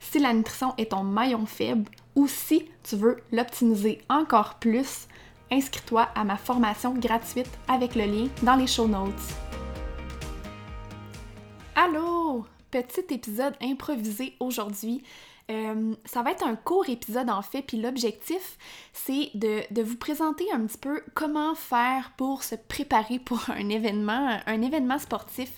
si la nutrition est ton maillon faible ou si tu veux l'optimiser encore plus, inscris-toi à ma formation gratuite avec le lien dans les show notes. Allô! Petit épisode improvisé aujourd'hui. Euh, ça va être un court épisode en fait, puis l'objectif, c'est de, de, vous présenter un petit peu comment faire pour se préparer pour un événement, un événement sportif.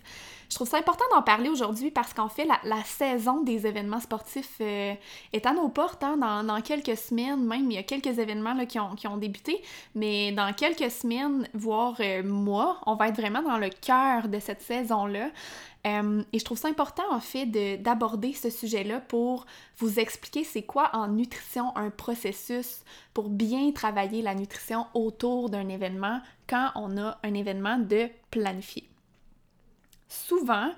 Je trouve ça important d'en parler aujourd'hui parce qu'en fait, la, saison des événements sportifs euh, est à nos portes. Hein, dans, quelques semaines, même, il y a quelques événements là, qui, ont, qui, ont, débuté, mais dans quelques semaines, voire euh, mois, on va être vraiment dans le cœur de cette saison-là. Euh, et je trouve ça important, en fait, d'aborder ce sujet-là pour vous expliquer c'est quoi en nutrition un processus pour bien travailler la nutrition autour d'un événement quand on a un événement de planifier souvent,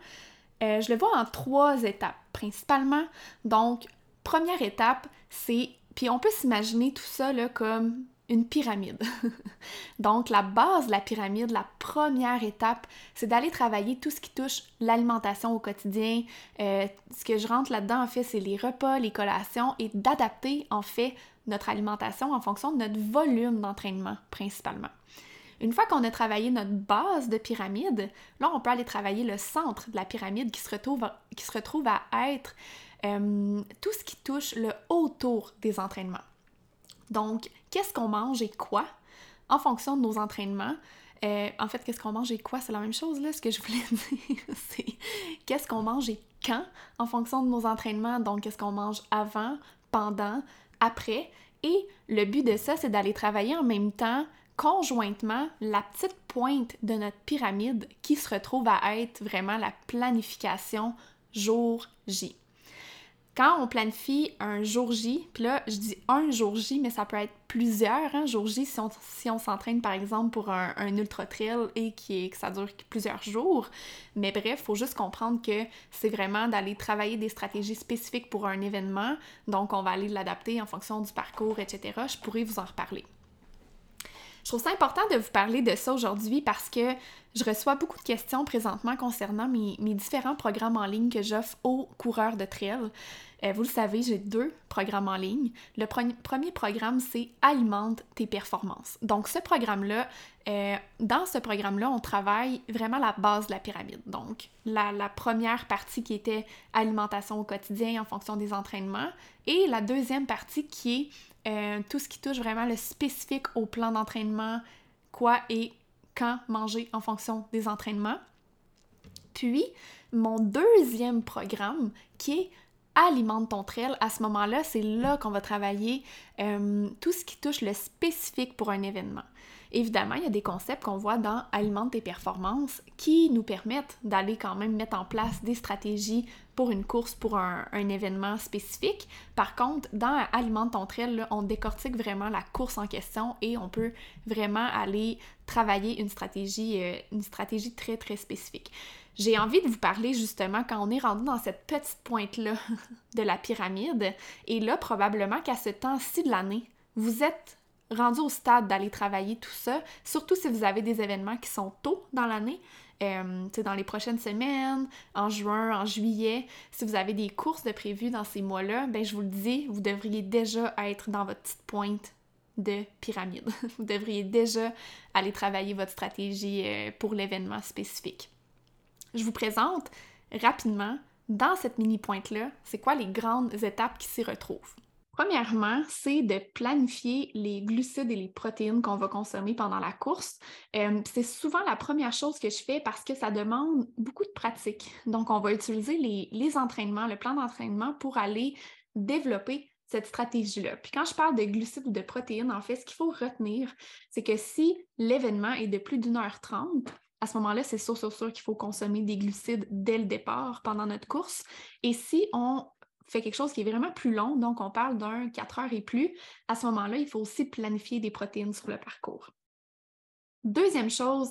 euh, je le vois en trois étapes principalement. Donc, première étape, c'est, puis on peut s'imaginer tout ça là, comme une pyramide. Donc, la base de la pyramide, la première étape, c'est d'aller travailler tout ce qui touche l'alimentation au quotidien. Euh, ce que je rentre là-dedans, en fait, c'est les repas, les collations et d'adapter, en fait, notre alimentation en fonction de notre volume d'entraînement, principalement. Une fois qu'on a travaillé notre base de pyramide, là, on peut aller travailler le centre de la pyramide qui se retrouve, à être euh, tout ce qui touche le autour des entraînements. Donc, qu'est-ce qu'on mange et quoi? En fonction de nos entraînements? Euh, en fait, qu'est-ce qu'on mange et quoi? C'est la même chose, là, ce que je voulais dire. c'est qu'est-ce qu'on mange et quand? En fonction de nos entraînements. Donc, qu'est-ce qu'on mange avant, pendant, après. Et le but de ça, c'est d'aller travailler en même temps conjointement la petite pointe de notre pyramide qui se retrouve à être vraiment la planification jour J. Quand on planifie un jour J, puis là, je dis un jour J, mais ça peut être plusieurs hein, jour J si on, s'entraîne par exemple pour un, ultra trail et qui que ça dure plusieurs jours. Mais bref, il faut juste comprendre que c'est vraiment d'aller travailler des stratégies spécifiques pour un événement. Donc, on va aller l'adapter en fonction du parcours, etc. Je pourrais vous en reparler. Je trouve ça important de vous parler de ça aujourd'hui parce que je reçois beaucoup de questions présentement concernant mes, différents programmes en ligne que j'offre aux coureurs de trail. Euh, vous le savez, j'ai deux programmes en ligne. Le premier programme, c'est Alimente tes performances. Donc, ce programme-là, euh, dans ce programme-là, on travaille vraiment la base de la pyramide. Donc, la, la, première partie qui était alimentation au quotidien en fonction des entraînements et la deuxième partie qui est euh, tout ce qui touche vraiment le spécifique au plan d'entraînement, quoi et quand manger en fonction des entraînements. Puis, mon deuxième programme qui est Alimente ton trail, à ce moment-là, c'est là, qu'on va travailler euh, tout ce qui touche le spécifique pour un événement. Évidemment, il y a des concepts qu'on voit dans Alimente tes performances qui nous permettent d'aller quand même mettre en place des stratégies pour une course, pour un, événement spécifique. Par contre, dans Alimente ton trail, on décortique vraiment la course en question et on peut vraiment aller travailler une stratégie, euh, une stratégie très très spécifique. J'ai envie de vous parler justement quand on est rendu dans cette petite pointe-là de la pyramide. Et là, probablement qu'à ce temps-ci de l'année, vous êtes rendu au stade d'aller travailler tout ça, surtout si vous avez des événements qui sont tôt dans l'année, euh, dans les prochaines semaines, en juin, en juillet. Si vous avez des courses de prévues dans ces mois-là, ben je vous le dis, vous devriez déjà être dans votre petite pointe de pyramide. vous devriez déjà aller travailler votre stratégie euh, pour l'événement spécifique. Je vous présente rapidement, dans cette mini-pointe-là, c'est quoi les grandes étapes qui s'y retrouvent? Premièrement, c'est de planifier les glucides et les protéines qu'on va consommer pendant la course. Euh, c'est souvent la première chose que je fais parce que ça demande beaucoup de pratique. Donc, on va utiliser les, les entraînements, le plan d'entraînement pour aller développer cette stratégie-là. Puis quand je parle de glucides ou de protéines, en fait, ce qu'il faut retenir, c'est que si l'événement est de plus d'une heure trente, à ce moment-là, c'est sûr, sûr, sûr qu'il faut consommer des glucides dès le départ pendant notre course. Et si on fait quelque chose qui est vraiment plus long, donc on parle d'un 4 heures et plus, à ce moment-là, il faut aussi planifier des protéines sur le parcours. Deuxième chose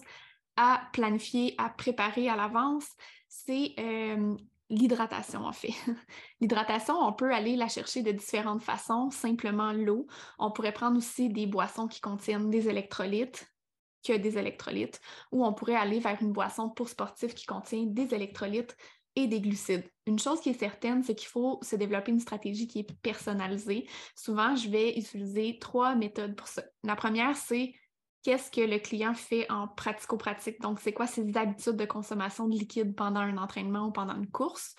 à planifier, à préparer à l'avance, c'est euh, l'hydratation en fait. L'hydratation, on peut aller la chercher de différentes façons, simplement l'eau. On pourrait prendre aussi des boissons qui contiennent des électrolytes, que des électrolytes, ou on pourrait aller vers une boisson pour sportifs qui contient des électrolytes et des glucides. Une chose qui est certaine, c'est qu'il faut se développer une stratégie qui est personnalisée. Souvent, je vais utiliser trois méthodes pour ça. La première, c'est qu'est-ce que le client fait en pratico-pratique? Donc, c'est quoi ses habitudes de consommation de liquide pendant un entraînement ou pendant une course?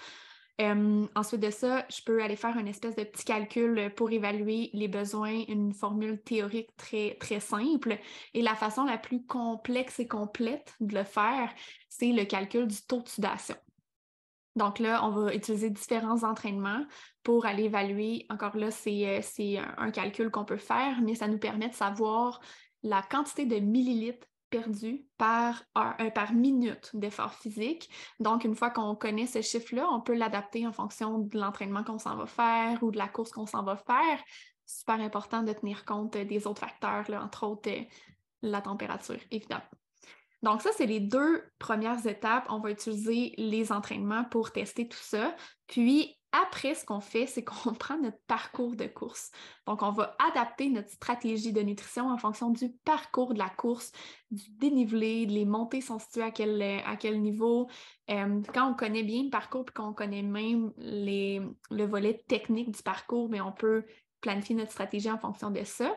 Euh, ensuite de ça, je peux aller faire une espèce de petit calcul pour évaluer les besoins, une formule théorique très, très simple. Et la façon la plus complexe et complète de le faire, c'est le calcul du taux de sudation. Donc là, on va utiliser différents entraînements pour aller évaluer. Encore là, c'est euh, un calcul qu'on peut faire, mais ça nous permet de savoir la quantité de millilitres perdu par, euh, par minute d'effort physique. Donc, une fois qu'on connaît ce chiffre-là, on peut l'adapter en fonction de l'entraînement qu'on s'en va faire ou de la course qu'on s'en va faire. Super important de tenir compte des autres facteurs, entre autres euh, la température, évidemment. Donc, ça, c'est les deux premières étapes. On va utiliser les entraînements pour tester tout ça. Puis, après, ce qu'on fait, c'est qu'on prend notre parcours de course. Donc, on va adapter notre stratégie de nutrition en fonction du parcours de la course, du dénivelé, les montées sont situées à quel, quel niveau. Euh, quand on connaît bien le parcours et qu'on connaît même le volet technique du parcours, mais on peut planifier notre stratégie en fonction de ça.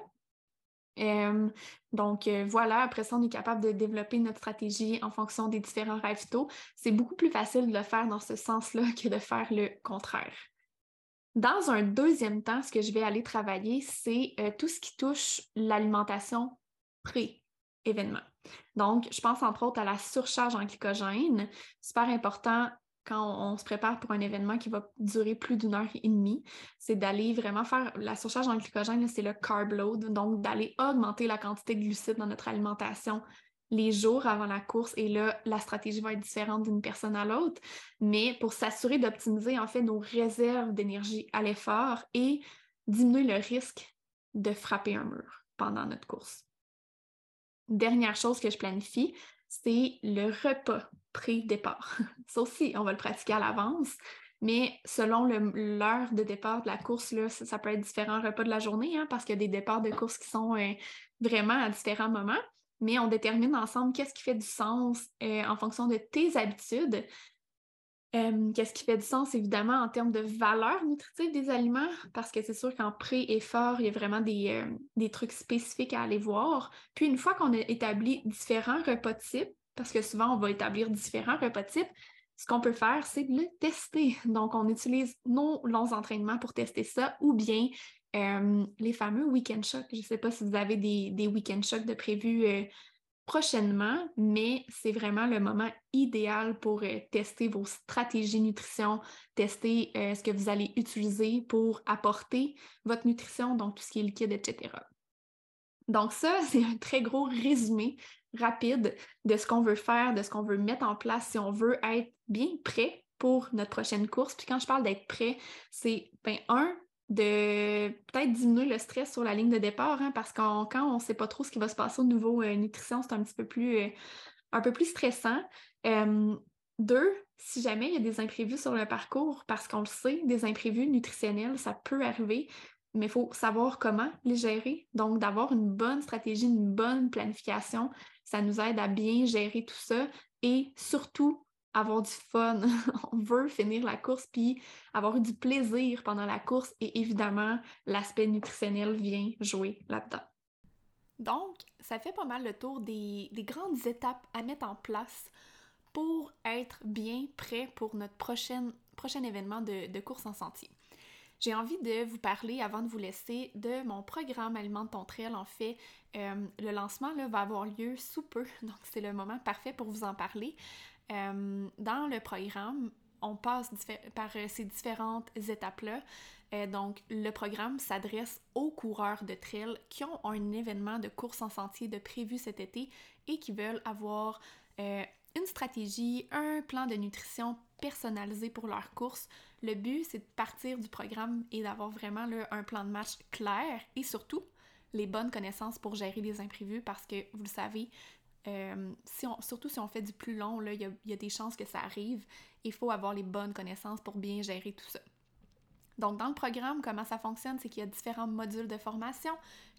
Euh, donc euh, voilà, après ça, on est capable de développer notre stratégie en fonction des différents ravitaux. C'est beaucoup plus facile de le faire dans ce sens-là que de faire le contraire. Dans un deuxième temps, ce que je vais aller travailler, c'est euh, tout ce qui touche l'alimentation pré-événement. Donc, je pense entre autres à la surcharge en glycogène. Super important quand on, se prépare pour un événement qui va durer plus d'une heure et demie, c'est d'aller vraiment faire la surcharge en glycogène, c'est le carb load, donc d'aller augmenter la quantité de glucides dans notre alimentation les jours avant la course et là, la stratégie va être différente d'une personne à l'autre, mais pour s'assurer d'optimiser en fait nos réserves d'énergie à l'effort et diminuer le risque de frapper un mur pendant notre course. Dernière chose que je planifie, c'est le repas pré-départ. Ça aussi, on va le pratiquer à l'avance, mais selon l'heure de départ de la course, ça, peut être différents repas de la journée, hein, parce qu'il y a des départs de course qui sont euh, vraiment à différents moments, mais on détermine ensemble qu'est-ce qui fait du sens euh, en fonction de tes habitudes, Qu'est-ce qui fait du sens, évidemment, en termes de valeur nutritive des aliments, parce que c'est sûr qu'en pré et fort, il y a vraiment des, des, trucs spécifiques à aller voir. Puis une fois qu'on a établi différents repas types, parce que souvent on va établir différents repas types, ce qu'on peut faire, c'est de le tester. Donc, on utilise nos longs entraînements pour tester ça, ou bien les fameux week-end shocks. Je ne sais pas si vous avez des, des week-end shocks de prévus euh, prochainement, mais c'est vraiment le moment idéal pour euh, tester vos stratégies nutrition, tester euh, ce que vous allez utiliser pour apporter votre nutrition, donc tout ce qui est liquide, etc. Donc ça, c'est un très gros résumé rapide de ce qu'on veut faire, de ce qu'on veut mettre en place si on veut être bien prêt pour notre prochaine course. Puis quand je parle d'être prêt, c'est, ben, un, de peut-être diminuer le stress sur la ligne de départ, hein, parce que quand on ne sait pas trop ce qui va se passer au niveau euh, nutrition, c'est un petit peu plus, euh, un peu plus stressant. deux, si jamais il y a des imprévus sur le parcours, parce qu'on le sait, des imprévus nutritionnels, ça peut arriver, mais il faut savoir comment les gérer. Donc, d'avoir une bonne stratégie, une bonne planification, ça nous aide à bien gérer tout ça et surtout avoir du fun. On veut finir la course puis avoir eu du plaisir pendant la course et évidemment, l'aspect nutritionnel vient jouer là-dedans. Donc, ça fait pas mal le tour des, grandes étapes à mettre en place pour être bien prêt pour notre prochain événement de, course en sentier. J'ai envie de vous parler, avant de vous laisser, de mon programme Alimente ton. En fait, euh, le lancement va avoir lieu sous peu, donc c'est le moment parfait pour vous en parler. Euh, dans le programme, on passe par euh, ces différentes étapes-là. Euh, donc, le programme s'adresse aux coureurs de trail qui ont un événement de course en sentier de prévu cet été et qui veulent avoir une stratégie, un plan de nutrition personnalisé pour leur course. Le but, c'est de partir du programme et d'avoir vraiment un plan de match clair et surtout les bonnes connaissances pour gérer les imprévus parce que, vous le savez, euh, surtout si on fait du plus long, il y a, des chances que ça arrive. Il faut avoir les bonnes connaissances pour bien gérer tout ça. Donc, dans le programme, comment ça fonctionne, c'est qu'il y a différents modules de formation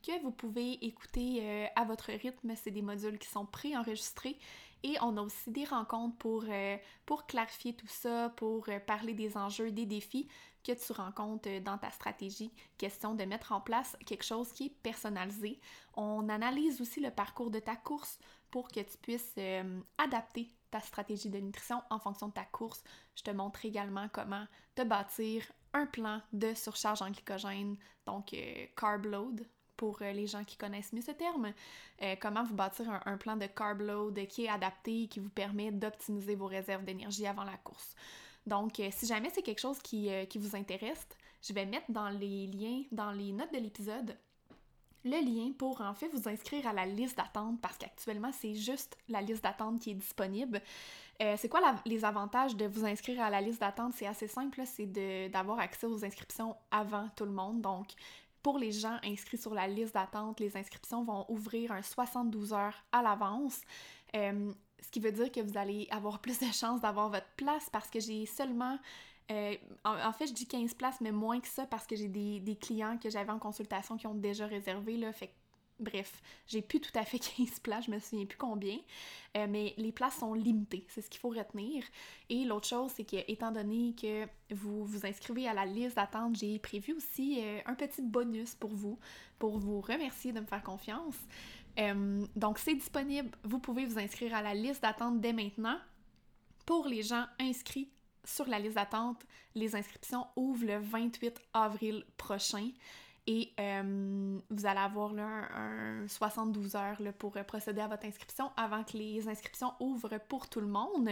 que vous pouvez écouter euh, à votre rythme. C'est des modules qui sont pré-enregistrés et on a aussi des rencontres pour, euh, pour clarifier tout ça, pour parler des enjeux, des défis que tu rencontres dans ta stratégie. Question de mettre en place quelque chose qui est personnalisé. On analyse aussi le parcours de ta course pour que tu puisses euh, adapter ta stratégie de nutrition en fonction de ta course. Je te montre également comment te bâtir un plan de surcharge en glycogène, donc euh, carb load pour euh, les gens qui connaissent mieux ce terme. comment vous bâtir un, plan de carb load qui est adapté et qui vous permet d'optimiser vos réserves d'énergie avant la course. Donc, si jamais c'est quelque chose qui vous intéresse, je vais mettre dans les liens, dans les notes de l'épisode, le lien pour en fait vous inscrire à la liste d'attente parce qu'actuellement c'est juste la liste d'attente qui est disponible. Euh, c'est quoi les avantages de vous inscrire à la liste d'attente? C'est assez simple, c'est d'avoir accès aux inscriptions avant tout le monde. Donc, pour les gens inscrits sur la liste d'attente, les inscriptions vont ouvrir un 72 heures à l'avance. Euh, ce qui veut dire que vous allez avoir plus de chances d'avoir votre place parce que j'ai seulement euh, en, fait, je dis 15 places, mais moins que ça parce que j'ai des, clients que j'avais en consultation qui ont déjà réservé. Là, fait bref, j'ai plus tout à fait 15 places, je me souviens plus combien, euh, mais les places sont limitées, c'est ce qu'il faut retenir. Et l'autre chose, c'est que étant donné que vous vous inscrivez à la liste d'attente, j'ai prévu aussi euh, un petit bonus pour vous, pour vous remercier de me faire confiance. donc c'est disponible, vous pouvez vous inscrire à la liste d'attente dès maintenant. Pour les gens inscrits sur la liste d'attente, les inscriptions ouvrent le 28 avril prochain. Et euh, vous allez avoir un, 72 heures pour procéder à votre inscription avant que les inscriptions ouvrent pour tout le monde.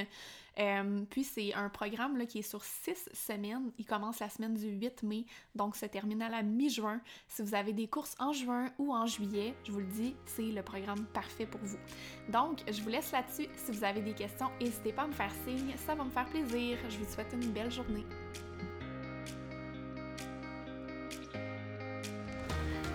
Euh, puis c'est un programme qui est sur six semaines. Il commence la semaine du 8 mai, donc se termine à la mi-juin. Si vous avez des courses en juin ou en juillet, je vous le dis, c'est le programme parfait pour vous. Donc, je vous laisse là-dessus. Si vous avez des questions, n'hésitez pas à me faire signe, ça va me faire plaisir. Je vous souhaite une belle journée.